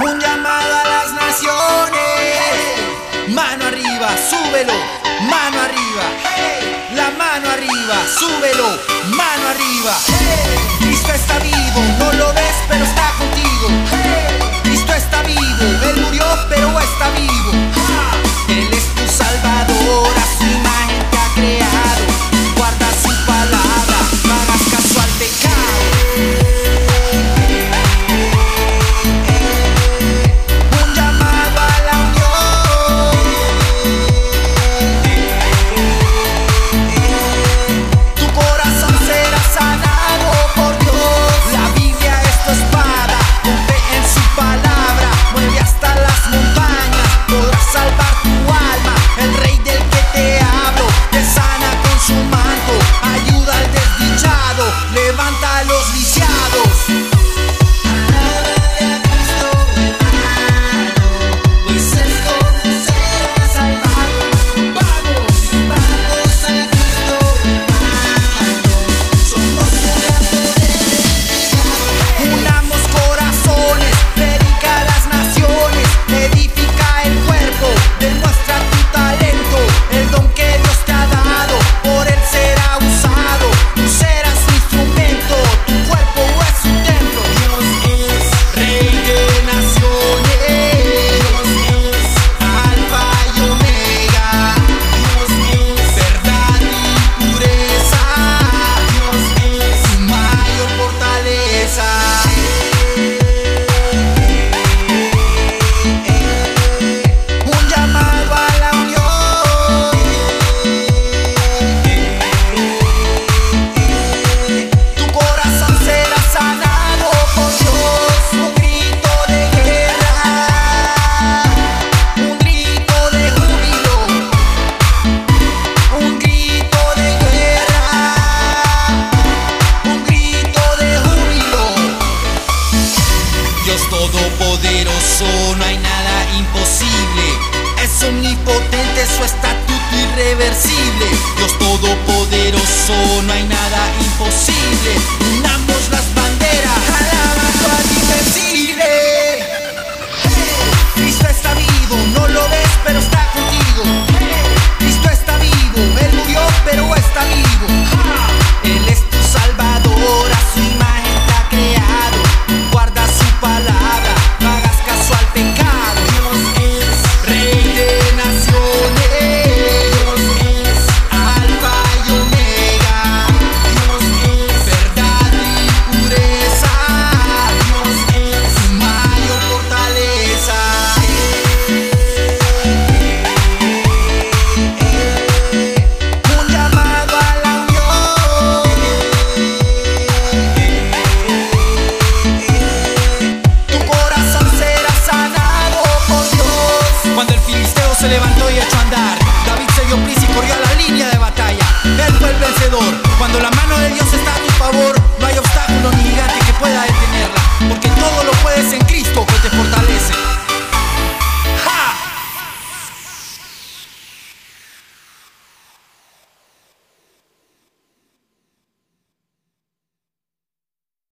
Un llamado a las naciones. Mano arriba, súbelo. Mano arriba. La mano arriba, súbelo. Mano arriba. Cristo está vivo, no lo ves, pero está contigo. Cristo está vivo, él murió, pero está vivo. Dios todopoderoso, no hay nada imposible. Es omnipotente, su estatuto irreversible. Dios todopoderoso, no hay nada imposible. Unamos las